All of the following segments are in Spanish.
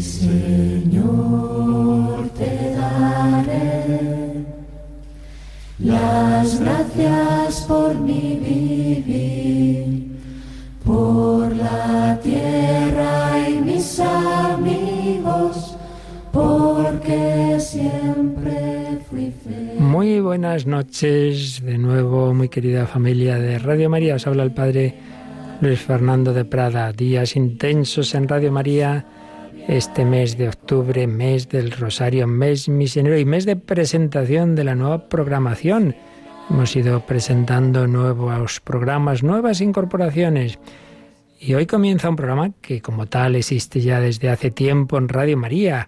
Señor, te daré las gracias por mi vivir, por la tierra y mis amigos, porque siempre fui feliz. Muy buenas noches de nuevo, muy querida familia de Radio María. Os habla el Padre Luis Fernando de Prada. Días intensos en Radio María este mes de octubre, mes del Rosario, mes misionero y mes de presentación de la nueva programación. Hemos ido presentando nuevos programas, nuevas incorporaciones. Y hoy comienza un programa que como tal existe ya desde hace tiempo en Radio María,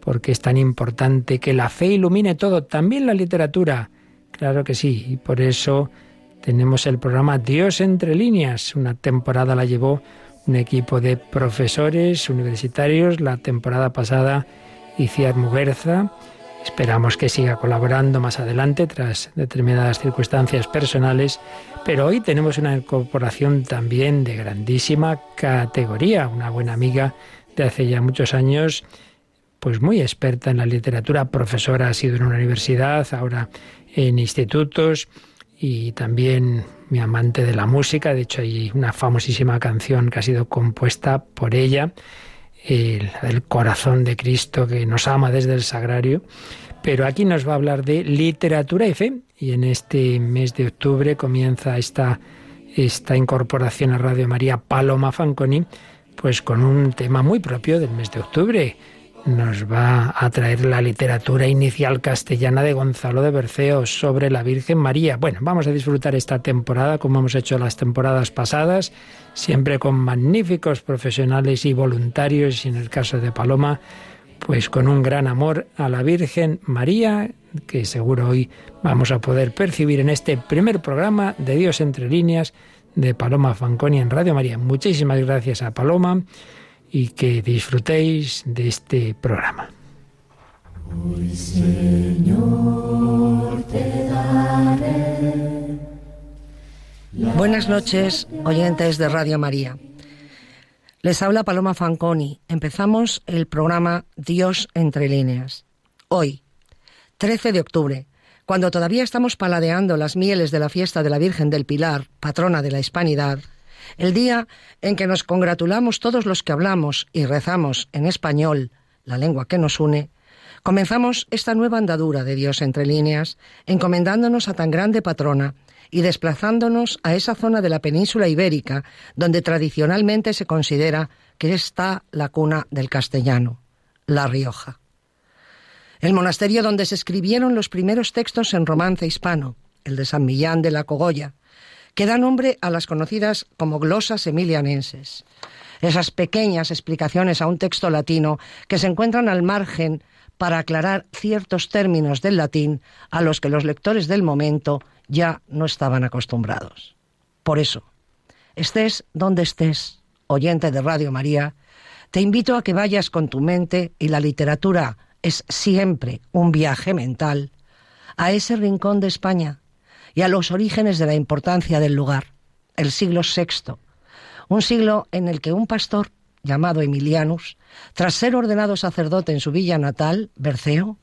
porque es tan importante que la fe ilumine todo, también la literatura. Claro que sí, y por eso tenemos el programa Dios entre líneas. Una temporada la llevó un equipo de profesores universitarios. La temporada pasada Iciar Muguerza. Esperamos que siga colaborando más adelante tras determinadas circunstancias personales, pero hoy tenemos una incorporación también de grandísima categoría, una buena amiga de hace ya muchos años, pues muy experta en la literatura, profesora ha sido en una universidad, ahora en institutos y también mi amante de la música. De hecho, hay una famosísima canción que ha sido compuesta por ella, el, corazón de Cristo que nos ama desde el sagrario. Pero aquí nos va a hablar de literatura y fe. Y en este mes de octubre comienza esta, esta incorporación a Radio María Paloma Fanconi, pues con un tema muy propio del mes de octubre nos va a traer la literatura inicial castellana de Gonzalo de Berceo sobre la Virgen María. Bueno, vamos a disfrutar esta temporada como hemos hecho las temporadas pasadas, siempre con magníficos profesionales y voluntarios, y en el caso de Paloma, pues con un gran amor a la Virgen María, que seguro hoy vamos a poder percibir en este primer programa de Dios entre líneas de Paloma Fanconi en Radio María. Muchísimas gracias a Paloma y que disfrutéis de este programa. Buenas noches, oyentes de Radio María. Les habla Paloma Fanconi. Empezamos el programa Dios entre líneas. Hoy, 13 de octubre, cuando todavía estamos paladeando las mieles de la fiesta de la Virgen del Pilar, patrona de la Hispanidad, el día en que nos congratulamos todos los que hablamos y rezamos en español, la lengua que nos une, comenzamos esta nueva andadura de Dios entre líneas, encomendándonos a tan grande patrona y desplazándonos a esa zona de la península ibérica donde tradicionalmente se considera que está la cuna del castellano, La Rioja. El monasterio donde se escribieron los primeros textos en romance hispano, el de San Millán de la Cogolla, que da nombre a las conocidas como glosas emilianenses. Esas pequeñas explicaciones a un texto latino que se encuentran al margen para aclarar ciertos términos del latín a los que los lectores del momento ya no estaban acostumbrados. Por eso, estés donde estés, oyente de Radio María, te invito a que vayas con tu mente, y la literatura es siempre un viaje mental, a ese rincón de España y a los orígenes de la importancia del lugar, el siglo VI, un siglo en el que un pastor llamado Emilianus, tras ser ordenado sacerdote en su villa natal, Berceo,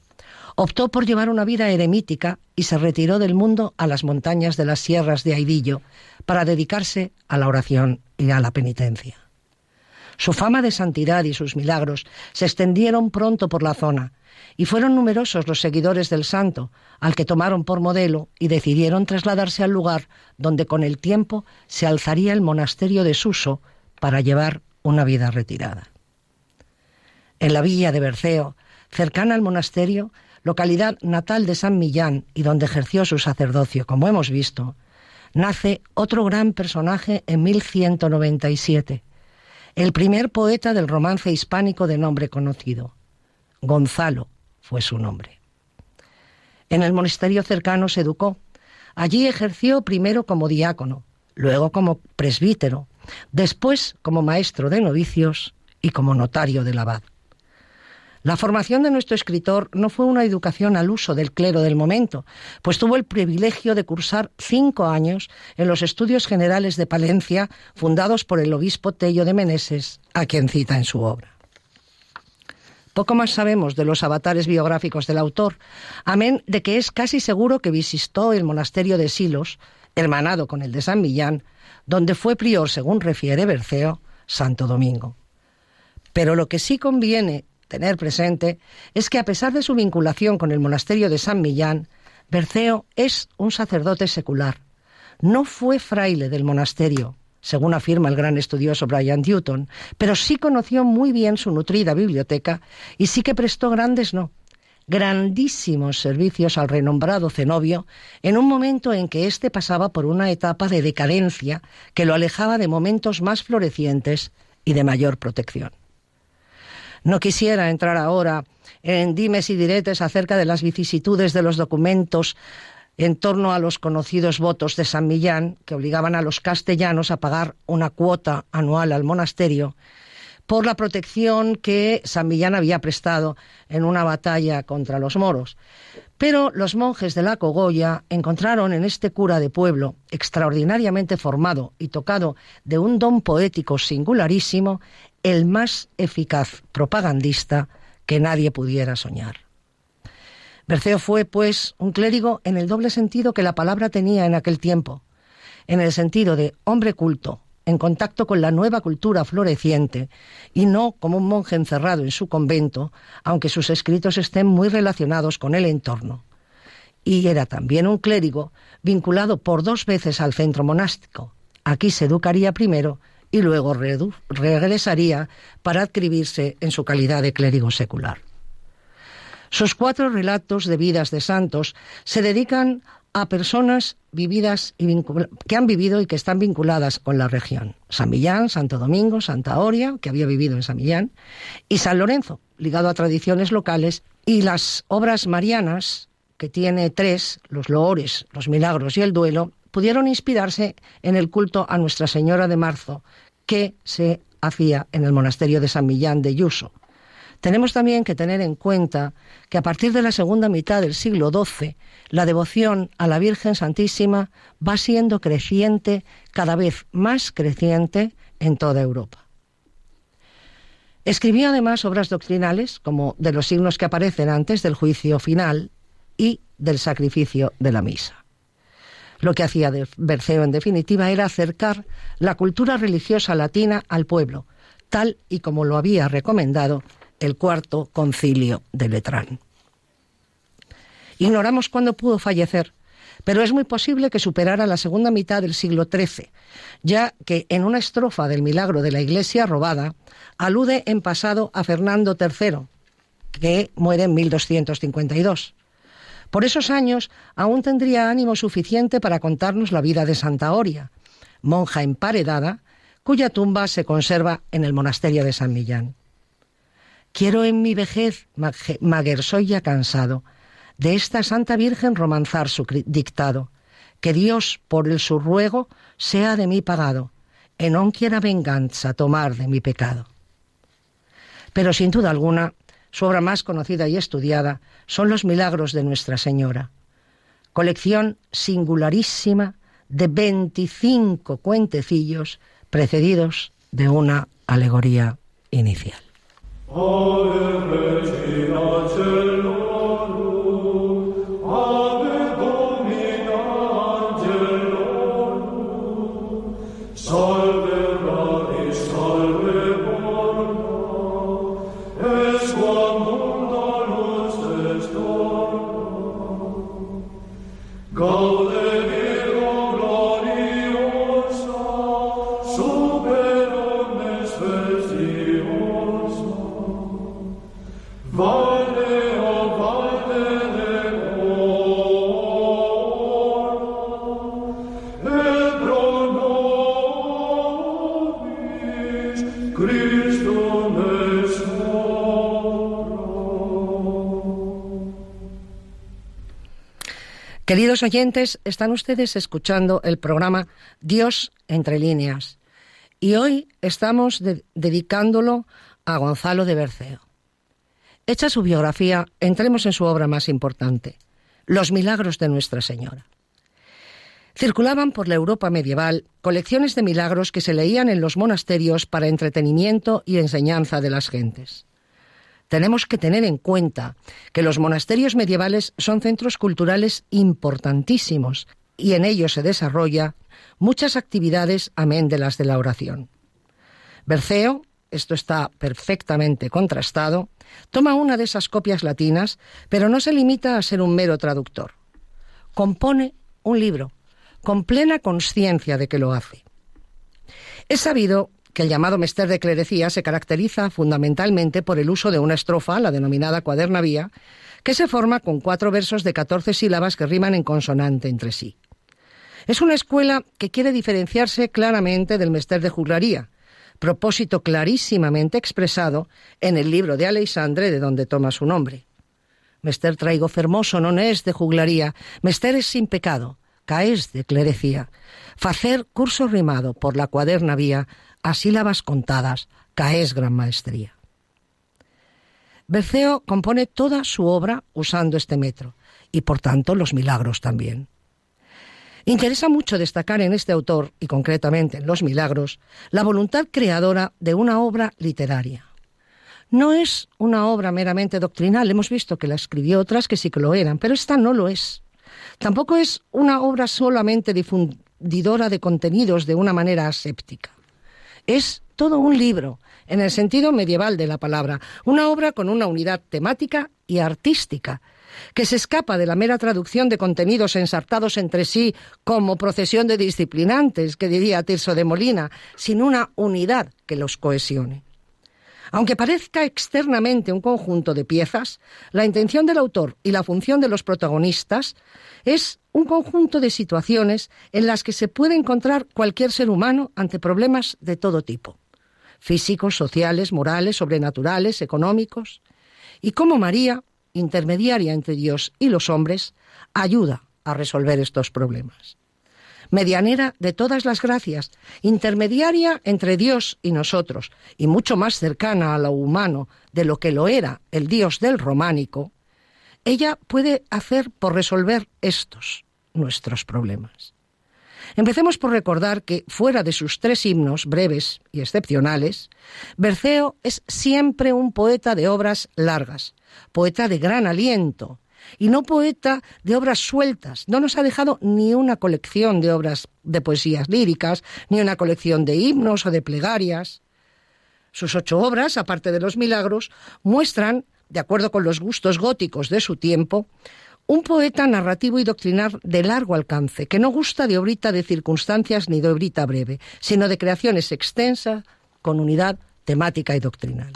optó por llevar una vida eremítica y se retiró del mundo a las montañas de las sierras de Aidillo para dedicarse a la oración y a la penitencia. Su fama de santidad y sus milagros se extendieron pronto por la zona, y fueron numerosos los seguidores del santo, al que tomaron por modelo y decidieron trasladarse al lugar donde con el tiempo se alzaría el monasterio de Suso para llevar una vida retirada. En la villa de Berceo, cercana al monasterio, localidad natal de San Millán y donde ejerció su sacerdocio, como hemos visto, nace otro gran personaje en 1197, el primer poeta del romance hispánico de nombre conocido, Gonzalo fue su nombre. En el monasterio cercano se educó. Allí ejerció primero como diácono, luego como presbítero, después como maestro de novicios y como notario del abad. La formación de nuestro escritor no fue una educación al uso del clero del momento, pues tuvo el privilegio de cursar cinco años en los estudios generales de Palencia, fundados por el obispo Tello de Meneses, a quien cita en su obra. Poco más sabemos de los avatares biográficos del autor, amén de que es casi seguro que visitó el monasterio de Silos, hermanado con el de San Millán, donde fue prior, según refiere Berceo, Santo Domingo. Pero lo que sí conviene tener presente es que a pesar de su vinculación con el monasterio de San Millán, Berceo es un sacerdote secular. No fue fraile del monasterio, según afirma el gran estudioso Brian Newton, pero sí conoció muy bien su nutrida biblioteca y sí que prestó grandes, no, grandísimos servicios al renombrado cenobio en un momento en que éste pasaba por una etapa de decadencia que lo alejaba de momentos más florecientes y de mayor protección. No quisiera entrar ahora en dimes y diretes acerca de las vicisitudes de los documentos en torno a los conocidos votos de San Millán, que obligaban a los castellanos a pagar una cuota anual al monasterio por la protección que San Millán había prestado en una batalla contra los moros. Pero los monjes de la Cogolla encontraron en este cura de pueblo, extraordinariamente formado y tocado de un don poético singularísimo, el más eficaz propagandista que nadie pudiera soñar. Berceo fue, pues, un clérigo en el doble sentido que la palabra tenía en aquel tiempo, en el sentido de hombre culto, en contacto con la nueva cultura floreciente, y no como un monje encerrado en su convento, aunque sus escritos estén muy relacionados con el entorno. Y era también un clérigo vinculado por dos veces al centro monástico. Aquí se educaría primero y luego regresaría para adscribirse en su calidad de clérigo secular. Sus cuatro relatos de vidas de santos se dedican a personas vividas y que han vivido y que están vinculadas con la región. San Millán, Santo Domingo, Santa Oria, que había vivido en San Millán, y San Lorenzo, ligado a tradiciones locales, y las obras marianas, que tiene tres, los loores, los milagros y el duelo, pudieron inspirarse en el culto a Nuestra Señora de Marzo, que se hacía en el monasterio de San Millán de Yuso. Tenemos también que tener en cuenta que a partir de la segunda mitad del siglo XII, la devoción a la Virgen Santísima va siendo creciente, cada vez más creciente, en toda Europa. Escribió además obras doctrinales, como de los signos que aparecen antes del juicio final y del sacrificio de la misa. Lo que hacía de Berceo, en definitiva, era acercar la cultura religiosa latina al pueblo, tal y como lo había recomendado el cuarto concilio de Letrán. Ignoramos cuándo pudo fallecer, pero es muy posible que superara la segunda mitad del siglo XIII, ya que en una estrofa del milagro de la iglesia robada alude en pasado a Fernando III, que muere en 1252. Por esos años aún tendría ánimo suficiente para contarnos la vida de Santa Oria, monja emparedada, cuya tumba se conserva en el monasterio de San Millán. Quiero en mi vejez, maguer ya cansado, de esta Santa Virgen romanzar su dictado, que Dios, por el su ruego, sea de mí pagado, en no quiera venganza tomar de mi pecado. Pero sin duda alguna, su obra más conocida y estudiada son los milagros de Nuestra Señora, colección singularísima de 25 cuentecillos precedidos de una alegoría inicial. Queridos oyentes, están ustedes escuchando el programa Dios entre líneas y hoy estamos dedicándolo a Gonzalo de Berceo. Hecha su biografía, entremos en su obra más importante, Los Milagros de Nuestra Señora. Circulaban por la Europa medieval colecciones de milagros que se leían en los monasterios para entretenimiento y enseñanza de las gentes. Tenemos que tener en cuenta que los monasterios medievales son centros culturales importantísimos y en ellos se desarrolla muchas actividades amén de las de la oración. Berceo, esto está perfectamente contrastado, toma una de esas copias latinas, pero no se limita a ser un mero traductor. Compone un libro, con plena conciencia de que lo hace. Es sabido que el llamado mester de clerecía se caracteriza fundamentalmente por el uso de una estrofa, la denominada cuadernavía, que se forma con cuatro versos de catorce sílabas que riman en consonante entre sí. Es una escuela que quiere diferenciarse claramente del mester de juglaría, propósito clarísimamente expresado en el libro de Alexandre de donde toma su nombre. Mester traigo fermoso non es de juglaría, mester es sin pecado, caes de clerecía. Facer curso rimado por la cuaderna vía a sílabas contadas, caes gran maestría. Berceo compone toda su obra usando este metro, y por tanto los milagros también. Interesa mucho destacar en este autor, y concretamente en Los Milagros, la voluntad creadora de una obra literaria. No es una obra meramente doctrinal, hemos visto que la escribió otras que sí que lo eran, pero esta no lo es. Tampoco es una obra solamente difundidora de contenidos de una manera aséptica. Es todo un libro, en el sentido medieval de la palabra, una obra con una unidad temática y artística, que se escapa de la mera traducción de contenidos ensartados entre sí como procesión de disciplinantes, que diría Tirso de Molina, sin una unidad que los cohesione. Aunque parezca externamente un conjunto de piezas, la intención del autor y la función de los protagonistas es un conjunto de situaciones en las que se puede encontrar cualquier ser humano ante problemas de todo tipo físicos, sociales, morales, sobrenaturales, económicos, y cómo María intermediaria entre Dios y los hombres, ayuda a resolver estos problemas. Medianera de todas las gracias, intermediaria entre Dios y nosotros, y mucho más cercana a lo humano de lo que lo era el Dios del románico, ella puede hacer por resolver estos nuestros problemas. Empecemos por recordar que, fuera de sus tres himnos breves y excepcionales, Berceo es siempre un poeta de obras largas, poeta de gran aliento, y no poeta de obras sueltas. No nos ha dejado ni una colección de obras de poesías líricas, ni una colección de himnos o de plegarias. Sus ocho obras, aparte de los milagros, muestran, de acuerdo con los gustos góticos de su tiempo, un poeta narrativo y doctrinar de largo alcance, que no gusta de obrita de circunstancias ni de obrita breve, sino de creaciones extensas con unidad temática y doctrinal.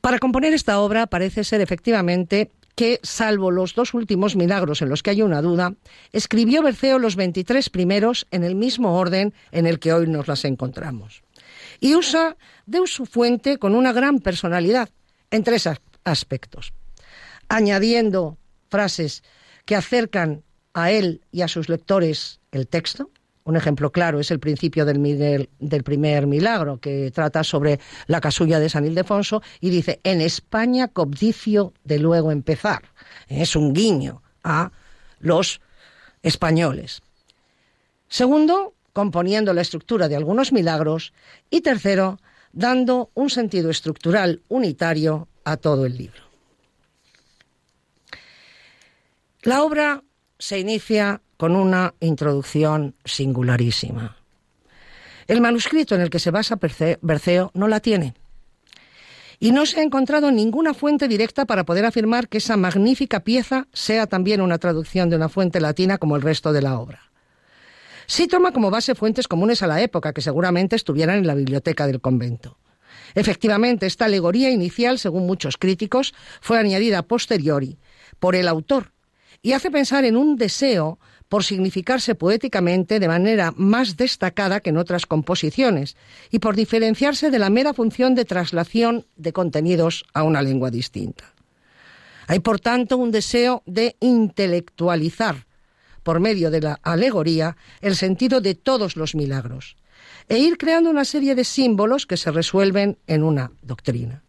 Para componer esta obra parece ser efectivamente que, salvo los dos últimos milagros en los que hay una duda, escribió Berceo los 23 primeros en el mismo orden en el que hoy nos las encontramos. Y usa de su fuente con una gran personalidad en tres aspectos añadiendo frases que acercan a él y a sus lectores el texto. Un ejemplo claro es el principio del, primer milagro, que trata sobre la casulla de San Ildefonso y dice, en España cobdicio de luego empezar. Es un guiño a los españoles. Segundo, componiendo la estructura de algunos milagros. Y tercero, dando un sentido estructural unitario a todo el libro. La obra se inicia con una introducción singularísima. El manuscrito en el que se basa Berceo no la tiene. Y no se ha encontrado ninguna fuente directa para poder afirmar que esa magnífica pieza sea también una traducción de una fuente latina como el resto de la obra. Sí toma como base fuentes comunes a la época, que seguramente estuvieran en la biblioteca del convento. Efectivamente, esta alegoría inicial, según muchos críticos, fue añadida posteriori por el autor y hace pensar en un deseo por significarse poéticamente de manera más destacada que en otras composiciones y por diferenciarse de la mera función de traslación de contenidos a una lengua distinta. Hay, por tanto, un deseo de intelectualizar, por medio de la alegoría, el sentido de todos los milagros e ir creando una serie de símbolos que se resuelven en una doctrina.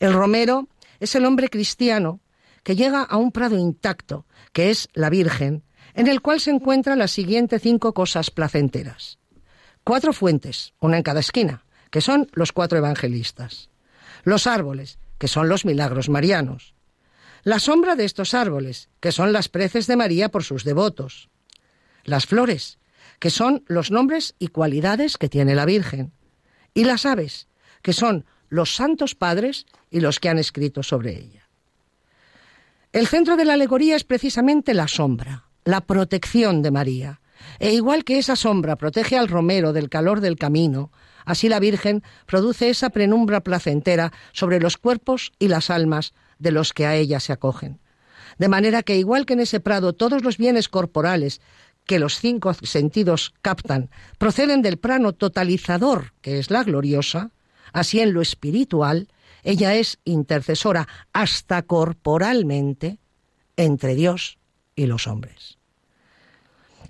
El romero es el hombre cristiano que llega a un prado intacto, que es la Virgen, en el cual se encuentran las siguientes cinco cosas placenteras. Cuatro fuentes, una en cada esquina, que son los cuatro evangelistas. Los árboles, que son los milagros marianos. La sombra de estos árboles, que son las preces de María por sus devotos. Las flores, que son los nombres y cualidades que tiene la Virgen. Y las aves, que son los santos padres y los que han escrito sobre ella. El centro de la alegoría es precisamente la sombra, la protección de María. E igual que esa sombra protege al romero del calor del camino, así la Virgen produce esa penumbra placentera sobre los cuerpos y las almas de los que a ella se acogen. De manera que igual que en ese prado todos los bienes corporales que los cinco sentidos captan proceden del plano totalizador que es la gloriosa, así en lo espiritual ella es intercesora hasta corporalmente entre Dios y los hombres.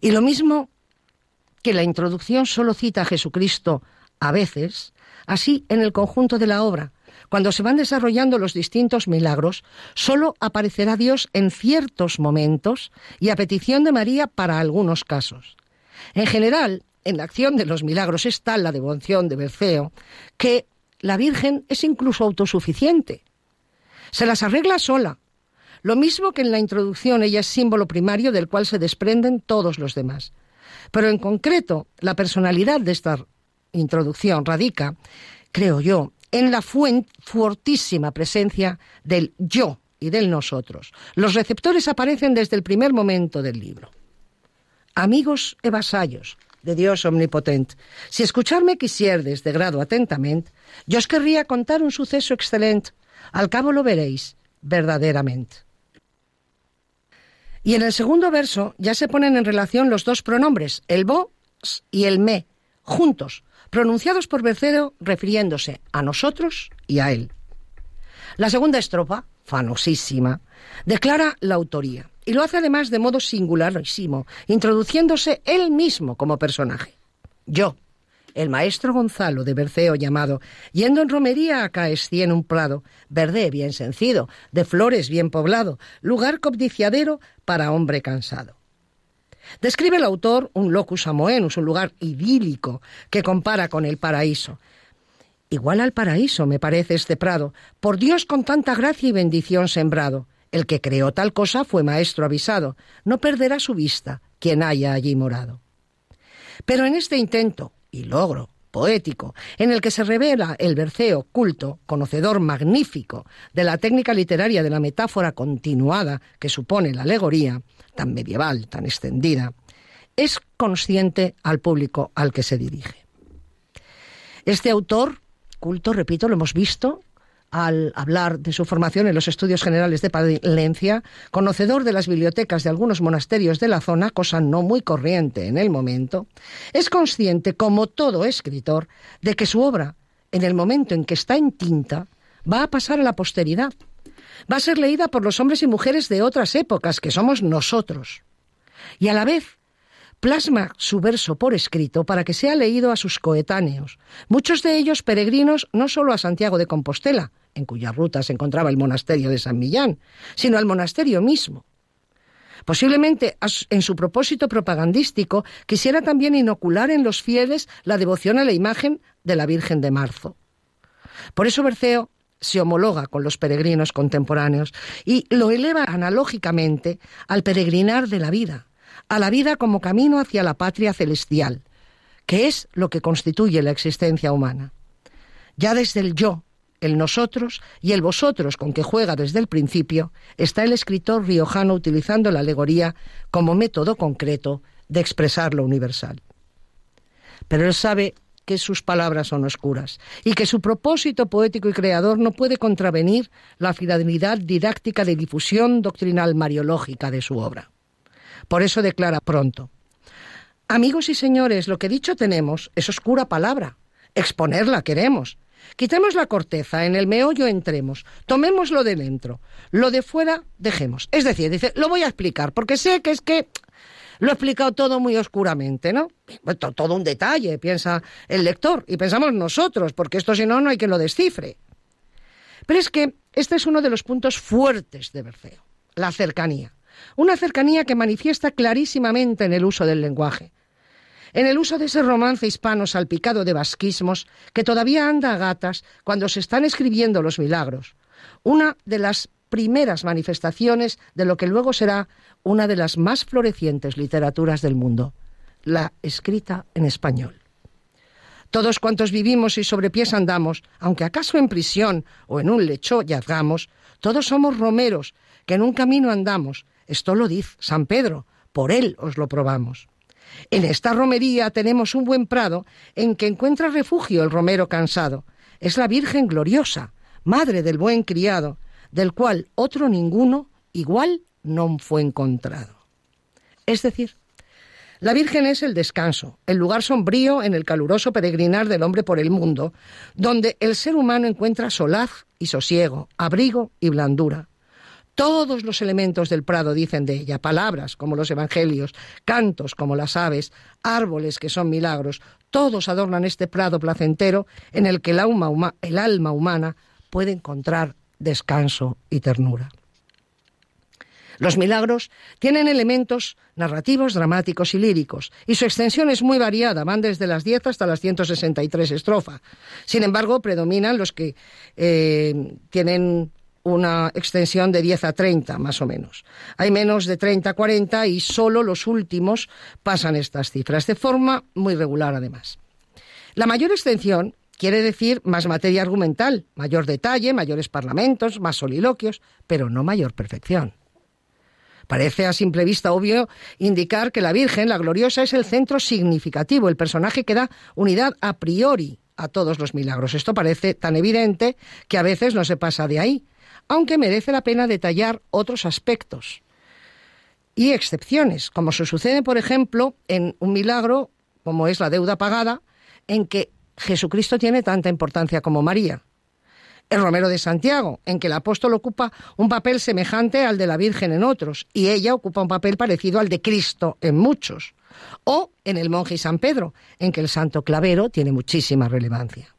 Y lo mismo que la introducción solo cita a Jesucristo a veces, así en el conjunto de la obra, cuando se van desarrollando los distintos milagros, solo aparecerá Dios en ciertos momentos y a petición de María para algunos casos. En general, en la acción de los milagros es tal la devoción de Berceo que la Virgen es incluso autosuficiente. Se las arregla sola. Lo mismo que en la introducción ella es símbolo primario del cual se desprenden todos los demás. Pero en concreto, la personalidad de esta introducción radica, creo yo, en la fuertísima presencia del yo y del nosotros. Los receptores aparecen desde el primer momento del libro. Amigos e vasallos, de Dios omnipotente. Si escucharme quisierdes de grado atentamente, yo os querría contar un suceso excelente. Al cabo lo veréis verdaderamente. Y en el segundo verso ya se ponen en relación los dos pronombres, el vos y el me, juntos, pronunciados por Bercero refiriéndose a nosotros y a él. La segunda estrofa, fanosísima, declara la autoría y lo hace además de modo singularísimo, introduciéndose él mismo como personaje. Yo, el maestro Gonzalo de Berceo llamado, yendo en romería a en un prado, verde bien sencido, de flores bien poblado, lugar codiciadero para hombre cansado. Describe el autor un locus amoenus, un lugar idílico que compara con el paraíso. Igual al paraíso me parece este prado, por Dios con tanta gracia y bendición sembrado. El que creó tal cosa fue maestro avisado, no perderá su vista quien haya allí morado. Pero en este intento y logro poético, en el que se revela el Berceo culto, conocedor magnífico de la técnica literaria de la metáfora continuada que supone la alegoría, tan medieval, tan extendida, es consciente al público al que se dirige. Este autor culto, repito, lo hemos visto al hablar de su formación en los estudios generales de Palencia, conocedor de las bibliotecas de algunos monasterios de la zona, cosa no muy corriente en el momento, es consciente, como todo escritor, de que su obra, en el momento en que está en tinta, va a pasar a la posteridad. Va a ser leída por los hombres y mujeres de otras épocas, que somos nosotros. Y a la vez plasma su verso por escrito para que sea leído a sus coetáneos, muchos de ellos peregrinos no solo a Santiago de Compostela, en cuya ruta se encontraba el monasterio de San Millán, sino al monasterio mismo. Posiblemente en su propósito propagandístico quisiera también inocular en los fieles la devoción a la imagen de la Virgen de Marzo. Por eso Berceo se homologa con los peregrinos contemporáneos y lo eleva analógicamente al peregrinar de la vida, a la vida como camino hacia la patria celestial, que es lo que constituye la existencia humana. Ya desde el yo, el nosotros y el vosotros con que juega desde el principio, está el escritor riojano utilizando la alegoría como método concreto de expresar lo universal. Pero él sabe que sus palabras son oscuras y que su propósito poético y creador no puede contravenir la finalidad didáctica de difusión doctrinal mariológica de su obra. Por eso declara pronto, Amigos y señores, lo que dicho tenemos es oscura palabra. Exponerla queremos. Quitemos la corteza, en el meollo entremos, tomémoslo de dentro, lo de fuera dejemos. Es decir, dice, lo voy a explicar, porque sé que es que lo he explicado todo muy oscuramente, ¿no? Todo un detalle, piensa el lector, y pensamos nosotros, porque esto si no, no hay que lo descifre. Pero es que este es uno de los puntos fuertes de Berceo, la cercanía. Una cercanía que manifiesta clarísimamente en el uso del lenguaje. en el uso de ese romance hispano salpicado de basquismos que todavía anda a gatas cuando se están escribiendo los milagros, una de las primeras manifestaciones de lo que luego será una de las más florecientes literaturas del mundo, la escrita en español. Todos cuantos vivimos y sobre pies andamos, aunque acaso en prisión o en un lecho yazgamos, todos somos romeros, que en un camino andamos. Esto lo dice San Pedro, por él os lo probamos. En esta romería tenemos un buen prado en que encuentra refugio el romero cansado. Es la Virgen gloriosa, madre del buen criado, del cual otro ninguno igual no fue encontrado. Es decir, la Virgen es el descanso, el lugar sombrío en el caluroso peregrinar del hombre por el mundo, donde el ser humano encuentra solaz y sosiego, abrigo y blandura. Todos los elementos del prado dicen de ella, palabras como los evangelios, cantos como las aves, árboles que son milagros, todos adornan este prado placentero en el que el alma, humana puede encontrar descanso y ternura. Los milagros tienen elementos narrativos, dramáticos y líricos, y su extensión es muy variada, van desde las 10 hasta las 163 estrofas. Sin embargo, predominan los que eh, tienen una extensión de 10 a 30, más o menos. Hay menos de 30 a 40 y solo los últimos pasan estas cifras, de forma muy regular además. La mayor extensión quiere decir más materia argumental, mayor detalle, mayores parlamentos, más soliloquios, pero no mayor perfección. Parece a simple vista obvio indicar que la Virgen, la gloriosa, es el centro significativo, el personaje que da unidad a priori a todos los milagros. Esto parece tan evidente que a veces no se pasa de ahí, aunque merece la pena detallar otros aspectos y excepciones, como se sucede, por ejemplo, en un milagro como es la deuda pagada, en que Jesucristo tiene tanta importancia como María el Romero de Santiago, en que el apóstol ocupa un papel semejante al de la Virgen en otros, y ella ocupa un papel parecido al de Cristo en muchos. O en el monje y San Pedro, en que el santo clavero tiene muchísima relevancia.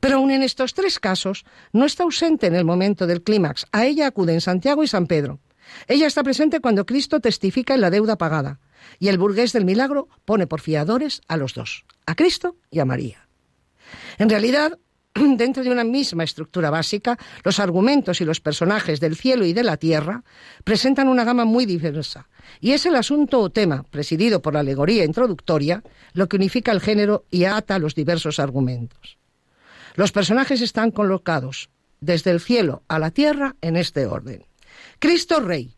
Pero aun en estos tres casos, no está ausente en el momento del clímax. A ella acuden Santiago y San Pedro. Ella está presente cuando Cristo testifica en la deuda pagada, y el burgués del milagro pone por fiadores a los dos, a Cristo y a María. En realidad, dentro de una misma estructura básica, los argumentos y los personajes del cielo y de la tierra presentan una gama muy diversa, y es el asunto o tema, presidido por la alegoría introductoria, lo que unifica el género y ata los diversos argumentos. Los personajes están colocados desde el cielo a la tierra en este orden. Cristo Rey,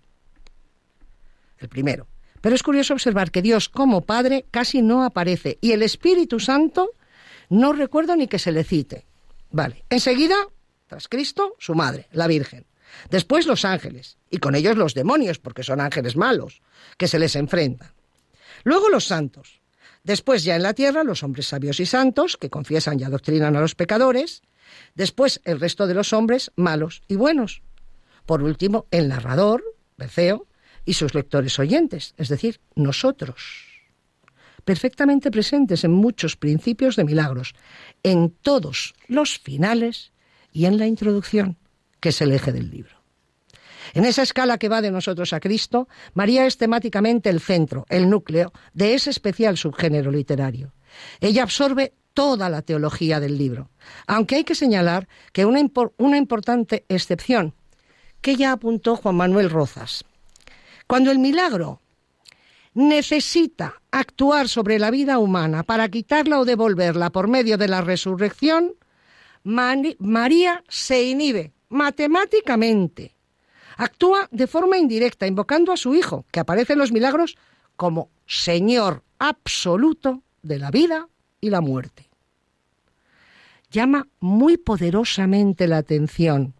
el primero. Pero es curioso observar que Dios como Padre casi no aparece y el Espíritu Santo no recuerdo ni que se le cite. Vale. Enseguida, tras Cristo, su madre, la Virgen. Después los ángeles, y con ellos los demonios, porque son ángeles malos, que se les enfrentan. Luego los santos. Después ya en la tierra los hombres sabios y santos, que confiesan y adoctrinan a los pecadores. Después el resto de los hombres malos y buenos. Por último, el narrador, Berceo, y sus lectores oyentes, es decir, nosotros perfectamente presentes en muchos principios de milagros, en todos los finales y en la introducción, que es el eje del libro. En esa escala que va de nosotros a Cristo, María es temáticamente el centro, el núcleo de ese especial subgénero literario. Ella absorbe toda la teología del libro, aunque hay que señalar que una, una importante excepción, que ya apuntó Juan Manuel Rozas. Cuando el milagro necesita actuar sobre la vida humana para quitarla o devolverla por medio de la resurrección, María se inhibe matemáticamente. Actúa de forma indirecta, invocando a su Hijo, que aparece en los milagros como Señor absoluto de la vida y la muerte. Llama muy poderosamente la atención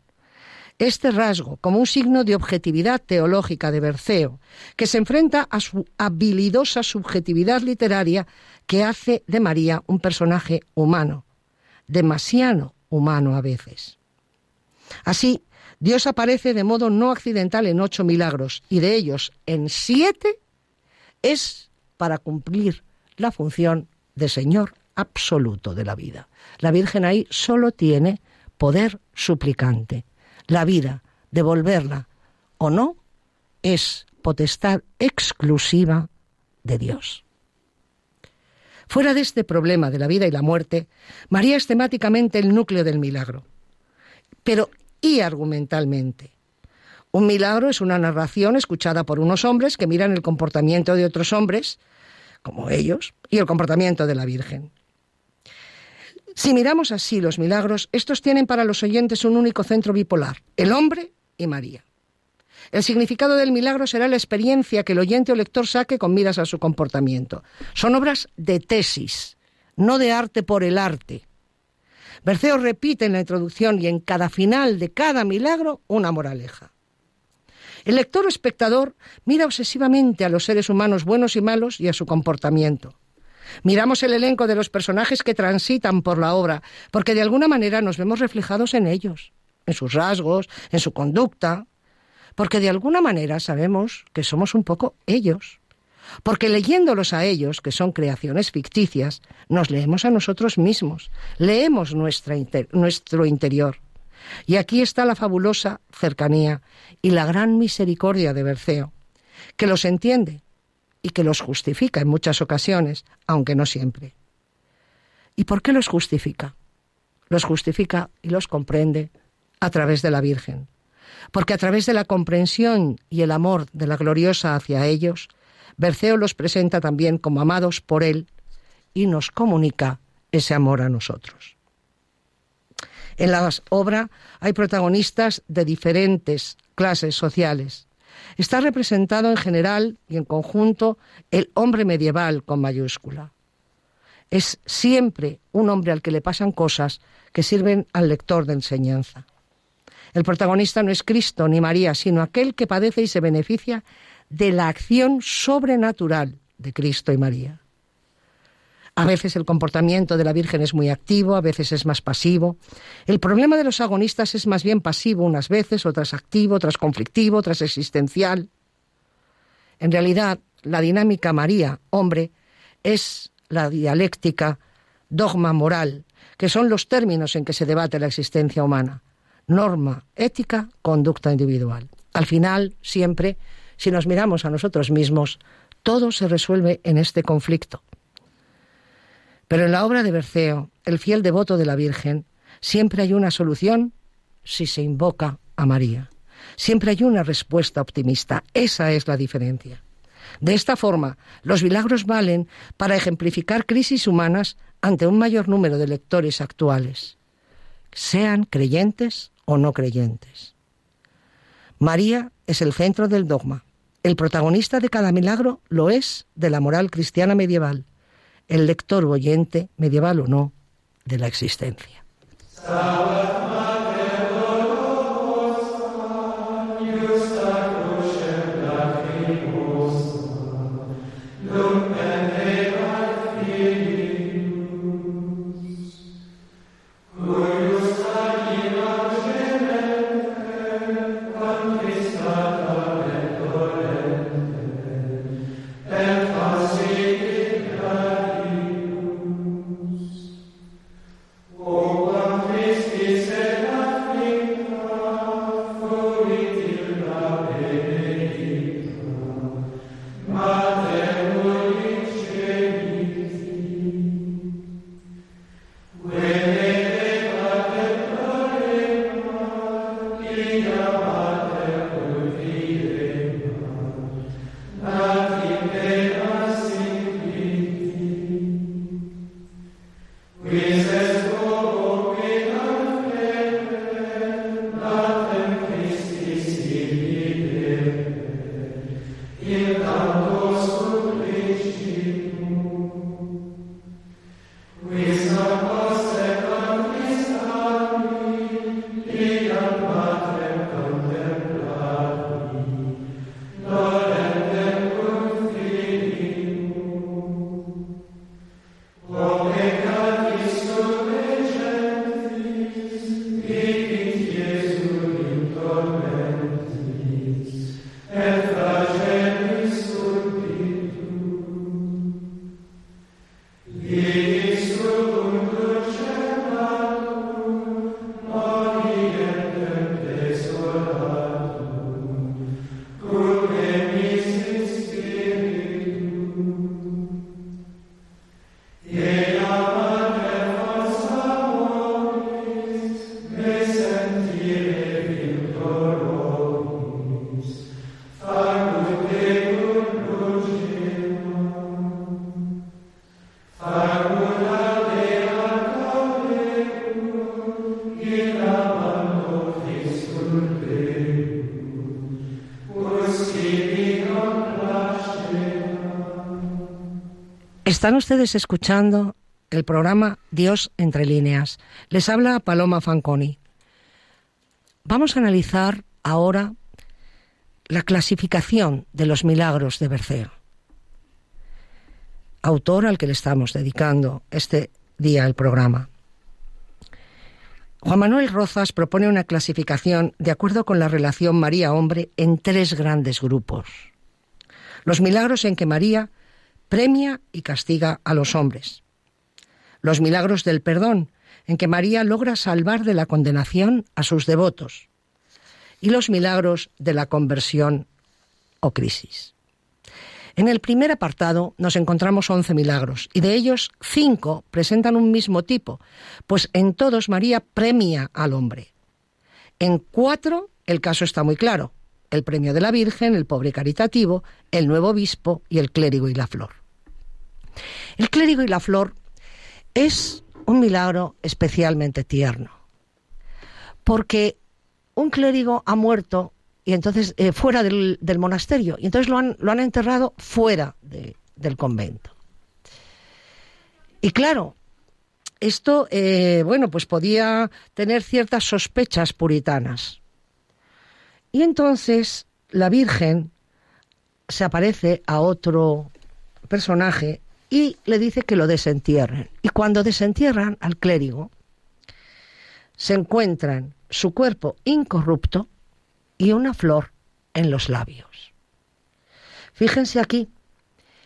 este rasgo como un signo de objetividad teológica de Berceo, que se enfrenta a su habilidosa subjetividad literaria que hace de María un personaje humano, demasiado humano a veces. Así, Dios aparece de modo no accidental en ocho milagros y de ellos en siete es para cumplir la función de Señor absoluto de la vida. La Virgen ahí solo tiene poder suplicante la vida, devolverla o no, es potestad exclusiva de Dios. Fuera de este problema de la vida y la muerte, María es temáticamente el núcleo del milagro. Pero y argumentalmente. Un milagro es una narración escuchada por unos hombres que miran el comportamiento de otros hombres, como ellos, y el comportamiento de la Virgen. Si miramos así los milagros, estos tienen para los oyentes un único centro bipolar, el hombre y María. El significado del milagro será la experiencia que el oyente o lector saque con miras a su comportamiento. Son obras de tesis, no de arte por el arte. Berceo repite en la introducción y en cada final de cada milagro una moraleja. El lector o espectador mira obsesivamente a los seres humanos buenos y malos y a su comportamiento. Miramos el elenco de los personajes que transitan por la obra, porque de alguna manera nos vemos reflejados en ellos, en sus rasgos, en su conducta, porque de alguna manera sabemos que somos un poco ellos. Porque leyéndolos a ellos, que son creaciones ficticias, nos leemos a nosotros mismos, leemos nuestro interior. Y aquí está la fabulosa cercanía y la gran misericordia de Berceo, que los entiende y que los justifica en muchas ocasiones, aunque no siempre. ¿Y por qué los justifica? Los justifica y los comprende a través de la Virgen, porque a través de la comprensión y el amor de la gloriosa hacia ellos, Berceo los presenta también como amados por Él y nos comunica ese amor a nosotros. En la obra hay protagonistas de diferentes clases sociales. Está representado en general y en conjunto el hombre medieval con mayúscula. Es siempre un hombre al que le pasan cosas que sirven al lector de enseñanza. El protagonista no es Cristo ni María, sino aquel que padece y se beneficia de la acción sobrenatural de Cristo y María. A veces el comportamiento de la Virgen es muy activo, a veces es más pasivo. El problema de los agonistas es más bien pasivo unas veces, otras activo, otras conflictivo, otras existencial. En realidad, la dinámica María-hombre es la dialéctica dogma moral, que son los términos en que se debate la existencia humana. Norma, ética, conducta individual. Al final, siempre, si nos miramos a nosotros mismos, todo se resuelve en este conflicto. Pero en la obra de Berceo, el fiel devoto de la Virgen, siempre hay una solución si se invoca a María. Siempre hay una respuesta optimista. Esa es la diferencia. De esta forma, los milagros valen para ejemplificar crisis humanas ante un mayor número de lectores actuales, sean creyentes o no creyentes. María es el centro del dogma. El protagonista de cada milagro lo es de la moral cristiana medieval, el lector oyente, medieval o no, de la existencia. Están ustedes escuchando el programa Dios entre líneas. Les habla Paloma Fanconi. Vamos a analizar ahora la clasificación de los milagros de Berceo, autor al que le estamos dedicando este día el programa. Juan Manuel Rozas propone una clasificación de acuerdo con la relación María-hombre en tres grandes grupos. Los milagros en que María premia y castiga a los hombres. Los milagros del perdón, en que María logra salvar de la condenación a sus devotos. Y los milagros de la conversión o crisis. En el primer apartado nos encontramos once milagros y de ellos cinco presentan un mismo tipo, pues en todos María premia al hombre. En cuatro el caso está muy claro, el premio de la Virgen, el pobre caritativo, el nuevo obispo y el clérigo y la flor. El clérigo y la flor es un milagro especialmente tierno, porque un clérigo ha muerto y entonces eh, fuera del, monasterio y entonces lo han, lo han enterrado fuera del convento. Y claro, esto, eh, bueno, pues podía tener ciertas sospechas puritanas. Y entonces la Virgen se aparece a otro personaje y le dice que lo desentierren. Y cuando desentierran al clérigo, se encuentran su cuerpo incorrupto y una flor en los labios. Fíjense aquí,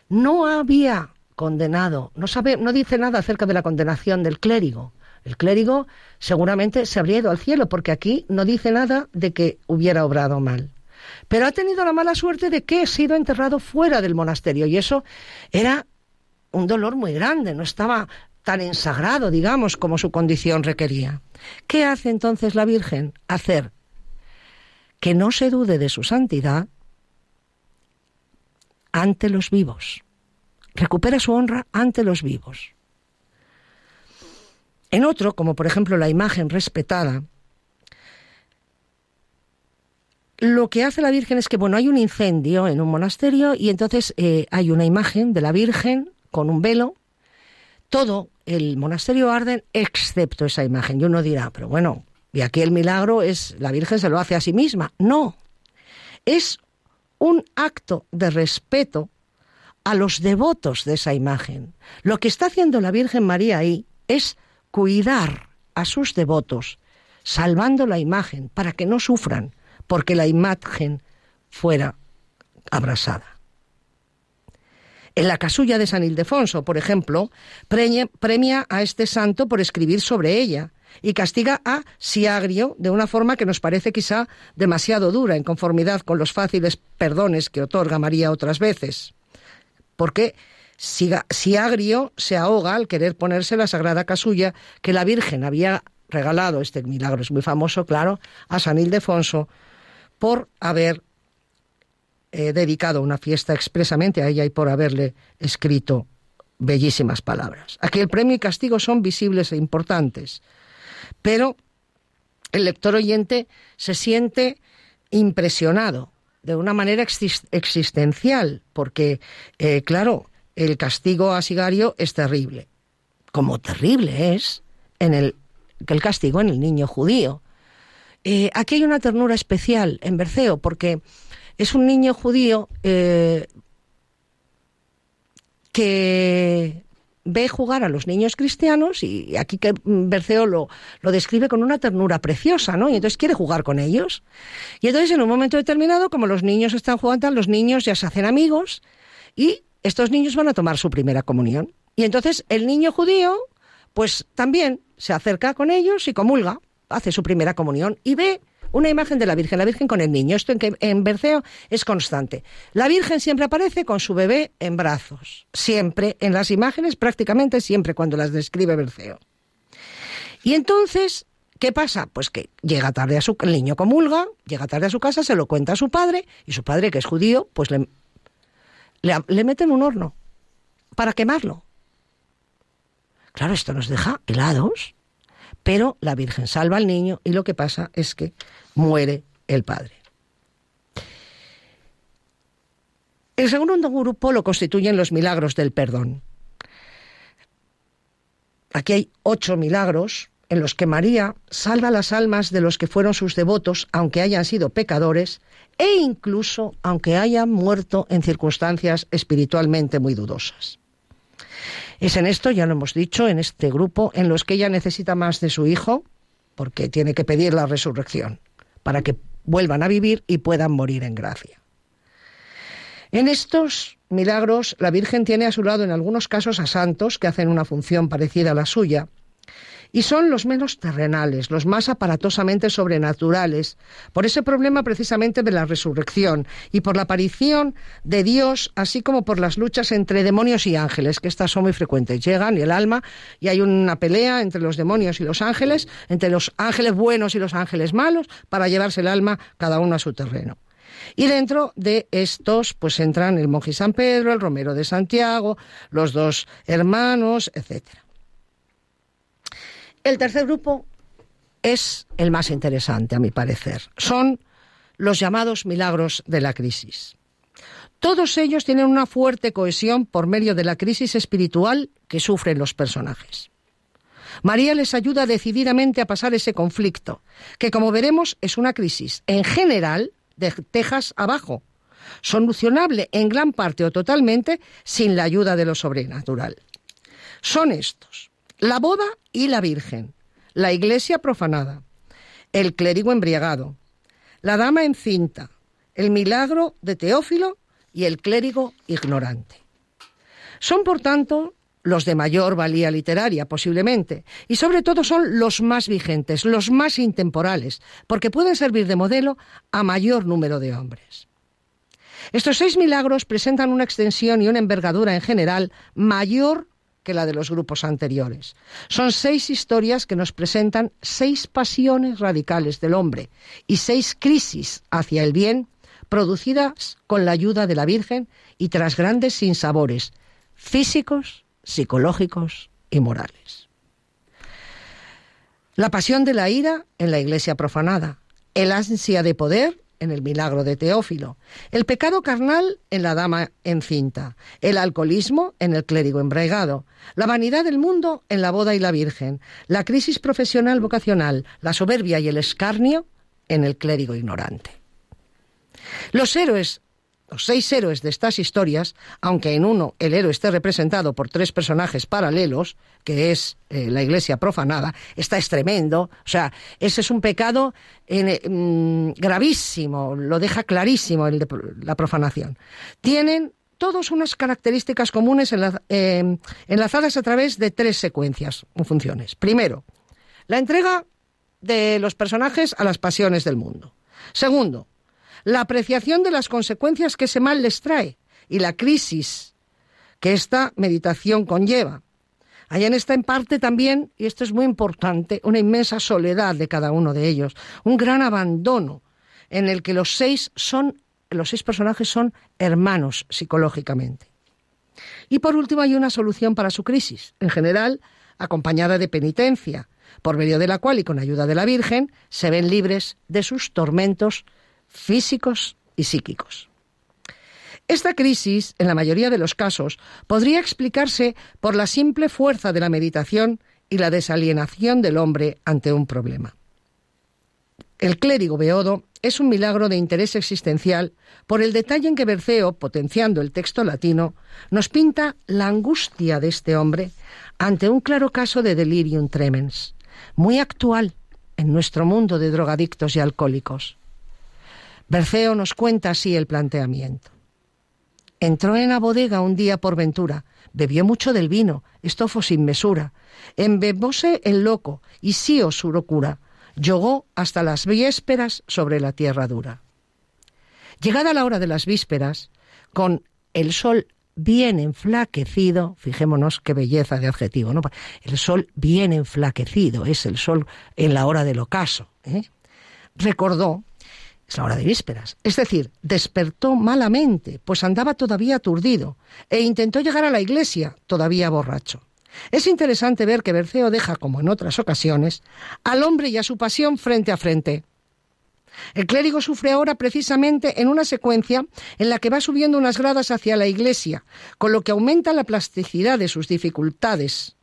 no había condenado, no, sabe, no dice nada acerca de la condenación del clérigo. El clérigo seguramente se habría ido al cielo, porque aquí no dice nada de que hubiera obrado mal. Pero ha tenido la mala suerte de que ha sido enterrado fuera del monasterio, y eso era un dolor muy grande, no estaba tan ensagrado, digamos, como su condición requería. ¿Qué hace entonces la Virgen? Hacer que no se dude de su santidad ante los vivos. Recupera su honra ante los vivos. En otro, como por ejemplo la imagen respetada, lo que hace la Virgen es que, bueno, hay un incendio en un monasterio y entonces eh, hay una imagen de la Virgen con un velo, todo el monasterio arde excepto esa imagen. Y uno dirá, pero bueno, y aquí el milagro es, la Virgen se lo hace a sí misma. No, es un acto de respeto a los devotos de esa imagen. Lo que está haciendo la Virgen María ahí es cuidar a sus devotos, salvando la imagen para que no sufran porque la imagen fuera abrasada. En la casulla de San Ildefonso, por ejemplo, premia a este santo por escribir sobre ella y castiga a Siagrio de una forma que nos parece quizá demasiado dura en conformidad con los fáciles perdones que otorga María otras veces. Porque Siagrio se ahoga al querer ponerse la sagrada casulla que la Virgen había regalado, este milagro es muy famoso, claro, a San Ildefonso, por haber He dedicado una fiesta expresamente a ella y por haberle escrito bellísimas palabras. Aquí el premio y castigo son visibles e importantes, pero el lector oyente se siente impresionado de una manera existencial, porque, eh, claro, el castigo a Sigario es terrible, como terrible es en el, el castigo en el niño judío. Eh, aquí hay una ternura especial en Berceo, porque es un niño judío eh, que ve jugar a los niños cristianos y aquí que Berceo lo, lo, describe con una ternura preciosa, ¿no? Y entonces quiere jugar con ellos. Y entonces en un momento determinado, como los niños están jugando, los niños ya se hacen amigos y estos niños van a tomar su primera comunión. Y entonces el niño judío, pues también se acerca con ellos y comulga, hace su primera comunión y ve una imagen de la Virgen, la Virgen con el niño. Esto en, en Berceo es constante. La Virgen siempre aparece con su bebé en brazos. Siempre, en las imágenes, prácticamente siempre cuando las describe Berceo. Y entonces, ¿qué pasa? Pues que llega tarde a su el niño comulga, llega tarde a su casa, se lo cuenta a su padre, y su padre, que es judío, pues le, le, le mete en un horno para quemarlo. Claro, esto nos deja helados. Pero la Virgen salva al niño y lo que pasa es que muere el padre. El segundo grupo lo constituyen los milagros del perdón. aquí hay ocho milagros en los que María salva las almas de los que fueron sus devotos, aunque hayan sido pecadores, e incluso aunque hayan muerto en circunstancias espiritualmente muy dudosas. Es en esto, ya lo hemos dicho, en este grupo, en los que ella necesita más de su hijo, porque tiene que pedir la resurrección, para que vuelvan a vivir y puedan morir en gracia. En estos milagros, la Virgen tiene a su lado en algunos casos a santos que hacen una función parecida a la suya, y son los menos terrenales, los más aparatosamente sobrenaturales, por ese problema precisamente de la resurrección y por la aparición de Dios, así como por las luchas entre demonios y ángeles, que estas son muy frecuentes. Llegan y el alma, y hay una pelea entre los demonios y los ángeles, entre los ángeles buenos y los ángeles malos, para llevarse el alma cada uno a su terreno. Y dentro de estos, pues entran el monje San Pedro, el Romero de Santiago, los dos hermanos, etcétera. El tercer grupo es el más interesante, a mi parecer. Son los llamados milagros de la crisis. Todos ellos tienen una fuerte cohesión por medio de la crisis espiritual que sufren los personajes. María les ayuda decididamente a pasar ese conflicto, que como veremos es una crisis en general de tejas abajo, solucionable en gran parte o totalmente sin la ayuda de lo sobrenatural. Son estos la boda y la Virgen, la iglesia profanada, el clérigo embriagado, la dama encinta, el milagro de Teófilo y el clérigo ignorante. Son, por tanto, los de mayor valía literaria, posiblemente, y sobre todo son los más vigentes, los más intemporales, porque pueden servir de modelo a mayor número de hombres. Estos seis milagros presentan una extensión y una envergadura en general mayor que la de los grupos anteriores. Son seis historias que nos presentan seis pasiones radicales del hombre y seis crisis hacia el bien producidas con la ayuda de la Virgen y tras grandes sinsabores físicos, psicológicos y morales. La pasión de la ira en la iglesia profanada, el ansia de poder en el milagro de Teófilo, el pecado carnal en la dama encinta, el alcoholismo en el clérigo embraigado, la vanidad del mundo en la boda y la virgen, la crisis profesional vocacional, la soberbia y el escarnio en el clérigo ignorante. Los héroes los seis héroes de estas historias, aunque en uno el héroe esté representado por tres personajes paralelos, que es eh, la iglesia profanada, está es tremendo, o sea, ese es un pecado mm, gravísimo, lo deja clarísimo la profanación. Tienen todos unas características comunes em, enlazadas a través de tres secuencias o funciones. Primero, la entrega de los personajes a las pasiones del mundo. Segundo, la apreciación de las consecuencias que ese mal les trae y la crisis que esta meditación conlleva. Allá en esta en parte también, y esto es muy importante, una inmensa soledad de cada uno de ellos, un gran abandono en el que los seis son los seis personajes son hermanos psicológicamente. Y por último hay una solución para su crisis, en general acompañada de penitencia, por medio de la cual y con ayuda de la Virgen se ven libres de sus tormentos físicos y psíquicos. Esta crisis, en la mayoría de los casos, podría explicarse por la simple fuerza de la meditación y la desalienación del hombre ante un problema. El clérigo Beodo es un milagro de interés existencial por el detalle en que Berceo, potenciando el texto latino, nos pinta la angustia de este hombre ante un claro caso de delirium tremens, muy actual en nuestro mundo de drogadictos y alcohólicos. Berceo nos cuenta así el planteamiento. Entró en la bodega un día por ventura, bebió mucho del vino, estofo sin mesura, embebóse el loco y sío su locura, yogó hasta las vísperas sobre la tierra dura. Llegada la hora de las vísperas, con el sol bien enflaquecido, fijémonos qué belleza de adjetivo, ¿no? El sol bien enflaquecido, es el sol en la hora del ocaso. ¿eh? Recordó es la hora de vísperas. Es decir, despertó malamente, pues andaba todavía aturdido, e intentó llegar a la iglesia, todavía borracho. Es interesante ver que Berceo deja, como en otras ocasiones, al hombre y a su pasión frente a frente. El clérigo sufre ahora precisamente en una secuencia en la que va subiendo unas gradas hacia la iglesia, con lo que aumenta la plasticidad de sus dificultades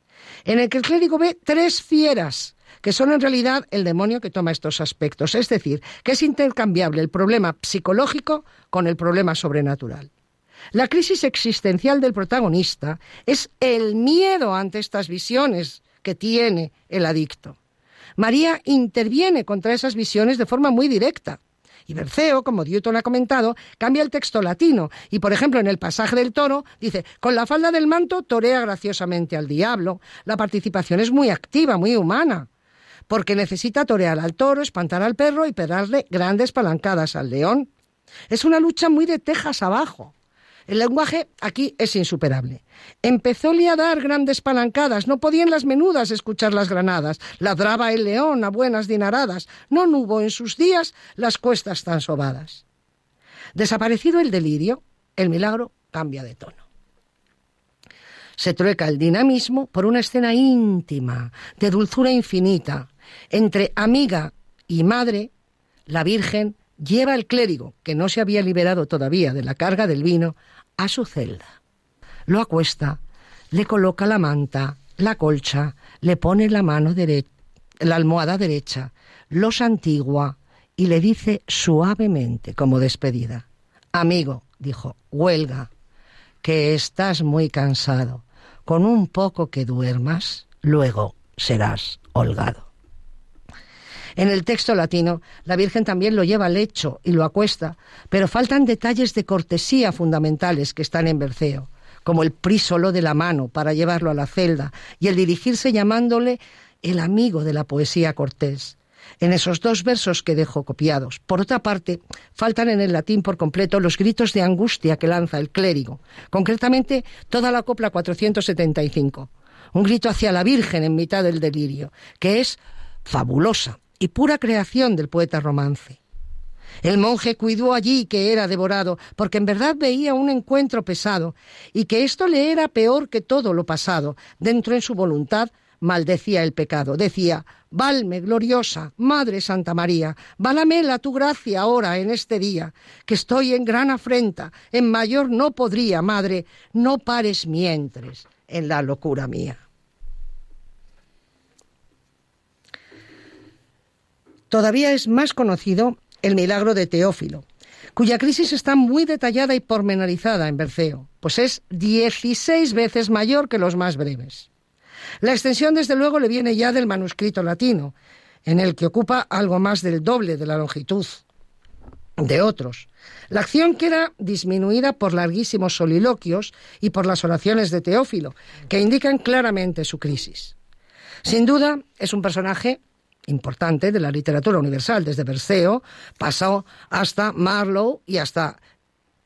en el que el clérigo ve tres fieras, que son en realidad el demonio que toma estos aspectos, es decir, que es intercambiable el problema psicológico con el problema sobrenatural. La crisis existencial del protagonista es el miedo ante estas visiones que tiene el adicto. María interviene contra esas visiones de forma muy directa. Y Berceo, como Newton ha comentado, cambia el texto latino y, por ejemplo, en el pasaje del toro dice, con la falda del manto torea graciosamente al diablo. La participación es muy activa, muy humana, porque necesita torear al toro, espantar al perro y pegarle grandes palancadas al león. Es una lucha muy de tejas abajo. El lenguaje aquí es insuperable. Empezóle a dar grandes palancadas, no podían las menudas escuchar las granadas, ladraba el león a buenas dinaradas, no hubo en sus días las cuestas tan sobadas. Desaparecido el delirio, el milagro cambia de tono. Se trueca el dinamismo por una escena íntima, de dulzura infinita, entre amiga y madre, la Virgen lleva al clérigo, que no se había liberado todavía de la carga del vino, a su celda. Lo acuesta, le coloca la manta, la colcha, le pone la mano derecha, la almohada derecha, lo santigua y le dice suavemente, como despedida, Amigo, dijo, huelga, que estás muy cansado. Con un poco que duermas, luego serás holgado. En el texto latino, la Virgen también lo lleva al lecho y lo acuesta, pero faltan detalles de cortesía fundamentales que están en Berceo, como el prísolo de la mano para llevarlo a la celda y el dirigirse llamándole el amigo de la poesía cortés en esos dos versos que dejo copiados. Por otra parte, faltan en el latín por completo los gritos de angustia que lanza el clérigo, concretamente toda la copla 475, un grito hacia la Virgen en mitad del delirio, que es fabulosa, y pura creación del poeta romance. El monje cuidó allí que era devorado, porque en verdad veía un encuentro pesado, y que esto le era peor que todo lo pasado. Dentro en su voluntad maldecía el pecado. Decía, Valme, gloriosa, Madre Santa María, la tu gracia ahora en este día, que estoy en gran afrenta, en mayor no podría, Madre, no pares mientres en la locura mía. Todavía es más conocido el milagro de Teófilo, cuya crisis está muy detallada y pormenorizada en Berceo, pues es 16 veces mayor que los más breves. La extensión, desde luego, le viene ya del manuscrito latino, en el que ocupa algo más del doble de la longitud de otros. La acción queda disminuida por larguísimos soliloquios y por las oraciones de Teófilo, que indican claramente su crisis. Sin duda, es un personaje importante de la literatura universal, desde Berceo, pasó hasta Marlowe y hasta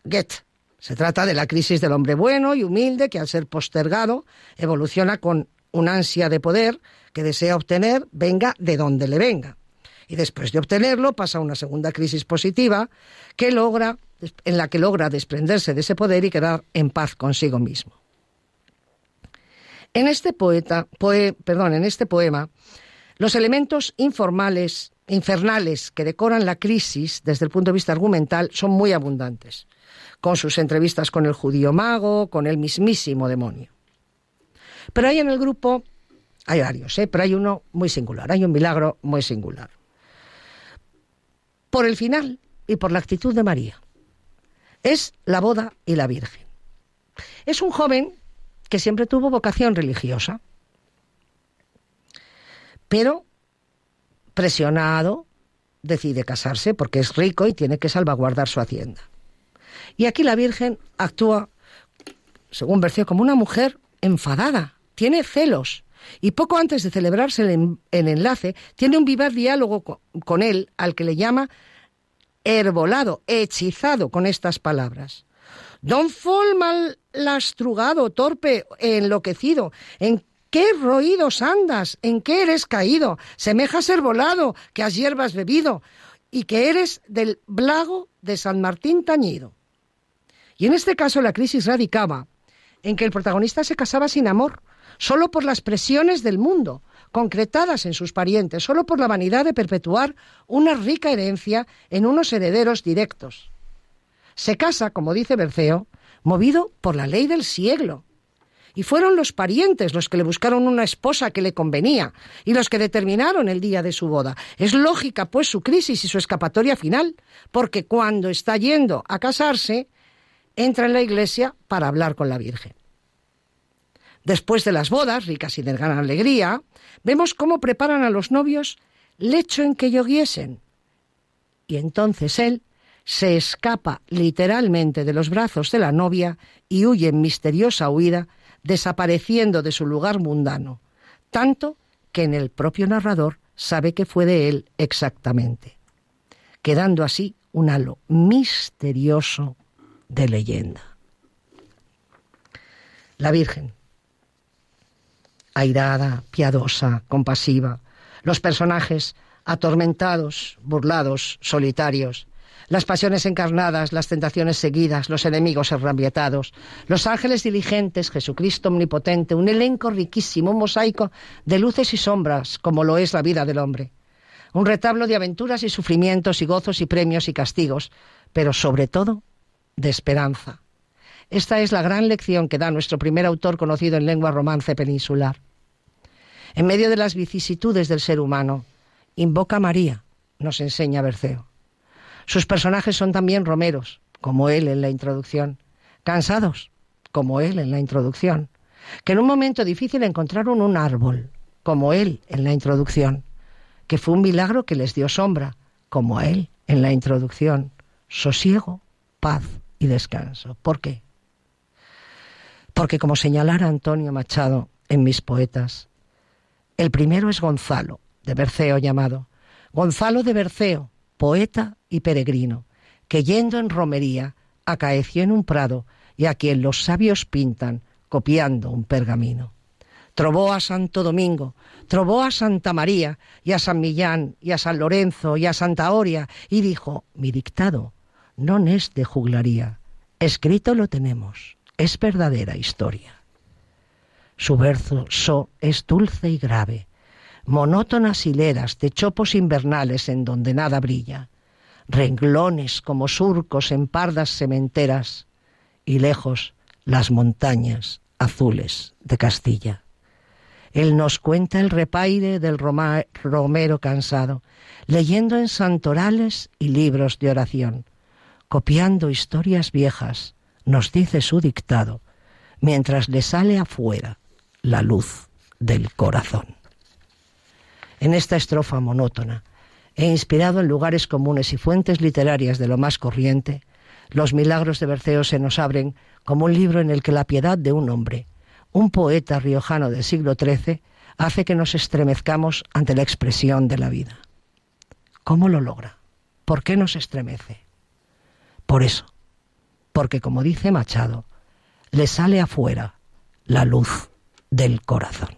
Goethe. Se trata de la crisis del hombre bueno y humilde que al ser postergado evoluciona con una ansia de poder que desea obtener, venga de donde le venga. Y después de obtenerlo pasa a una segunda crisis positiva que logra, en la que logra desprenderse de ese poder y quedar en paz consigo mismo. En este poeta, perdón, en este poema, los elementos informales, infernales que decoran la crisis desde el punto de vista argumental son muy abundantes, con sus entrevistas con el judío mago, con el mismísimo demonio. Pero hay en el grupo, hay varios, ¿eh? pero hay uno muy singular, hay un milagro muy singular. Por el final y por la actitud de María. Es la boda y la Virgen. Es un joven que siempre tuvo vocación religiosa, pero presionado decide casarse porque es rico y tiene que salvaguardar su hacienda. Y aquí la Virgen actúa, según Bercio, como una mujer enfadada, tiene celos. Y poco antes de celebrarse el, enlace, tiene un vivaz diálogo con, él al que le llama herbolado, hechizado con estas palabras. Don Fol mal lastrugado, torpe, enloquecido, ¿en qué roídos andas? ¿En qué eres caído? Semeja ser volado, que has hierbas bebido, y que eres del blago de San Martín tañido. Y en este caso la crisis radicaba en que el protagonista se casaba sin amor, solo por las presiones del mundo, concretadas en sus parientes, solo por la vanidad de perpetuar una rica herencia en unos herederos directos. Se casa, como dice Berceo, movido por la ley del siglo, y fueron los parientes los que le buscaron una esposa que le convenía y los que determinaron el día de su boda. Es lógica, pues, su crisis y su escapatoria final, porque cuando está yendo a casarse, entra en la iglesia para hablar con la Virgen. Después de las bodas, ricas y de gran alegría, vemos cómo preparan a los novios lecho en que lloviesen. Y entonces él se escapa literalmente de los brazos de la novia y huye en misteriosa huida, desapareciendo de su lugar mundano, tanto que en el propio narrador sabe que fue de él exactamente, quedando así un halo misterioso de leyenda. La Virgen, airada, piadosa, compasiva, los personajes atormentados, burlados, solitarios, las pasiones encarnadas, las tentaciones seguidas, los enemigos enrabietados, los ángeles diligentes, Jesucristo omnipotente, un elenco riquísimo, un mosaico de luces y sombras, como lo es la vida del hombre. Un retablo de aventuras y sufrimientos y gozos y premios y castigos, pero sobre todo de esperanza. Esta es la gran lección que da nuestro primer autor conocido en lengua romance peninsular. En medio de las vicisitudes del ser humano, invoca a María, nos enseña Berceo. Sus personajes son también romeros, como él en la introducción, cansados, como él en la introducción, que en un momento difícil encontraron un árbol, como él en la introducción, que fue un milagro que les dio sombra, como él en la introducción, sosiego, paz y descanso. ¿Por qué? Porque como señalara Antonio Machado en mis poetas, el primero es Gonzalo, de Berceo llamado, Gonzalo de Berceo, poeta y peregrino, que yendo en romería acaeció en un prado y a quien los sabios pintan copiando un pergamino. Trobó a Santo Domingo, trobó a Santa María y a San Millán y a San Lorenzo y a Santa Oria y dijo, mi dictado no es de juglaría, escrito lo tenemos, es verdadera historia. Su verso so es dulce y grave, monótonas hileras de chopos invernales en donde nada brilla, renglones como surcos en pardas sementeras y lejos las montañas azules de Castilla. Él nos cuenta el repaire del romero cansado, leyendo en santorales y libros de oración, copiando historias viejas, nos dice su dictado, mientras le sale afuera la luz del corazón. En esta estrofa monótona, e inspirado en lugares comunes y fuentes literarias de lo más corriente, los milagros de Berceo se nos abren como un libro en el que la piedad de un hombre, un poeta riojano del siglo XIII, hace que nos estremezcamos ante la expresión de la vida. ¿Cómo lo logra? ¿Por qué nos estremece? Por eso, porque como dice Machado, le sale afuera la luz del corazón.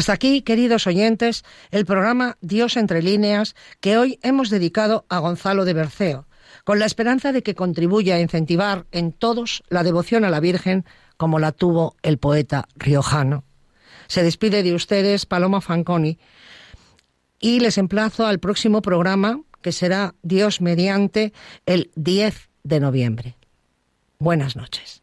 Hasta aquí, queridos oyentes, el programa Dios entre líneas que hoy hemos dedicado a Gonzalo de Berceo, con la esperanza de que contribuya a incentivar en todos la devoción a la Virgen como la tuvo el poeta riojano. Se despide de ustedes Paloma Fanconi y les emplazo al próximo programa que será Dios mediante el 10 de noviembre. Buenas noches.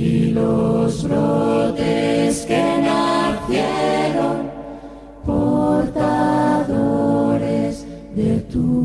los brotes que nacieron, portadores de tu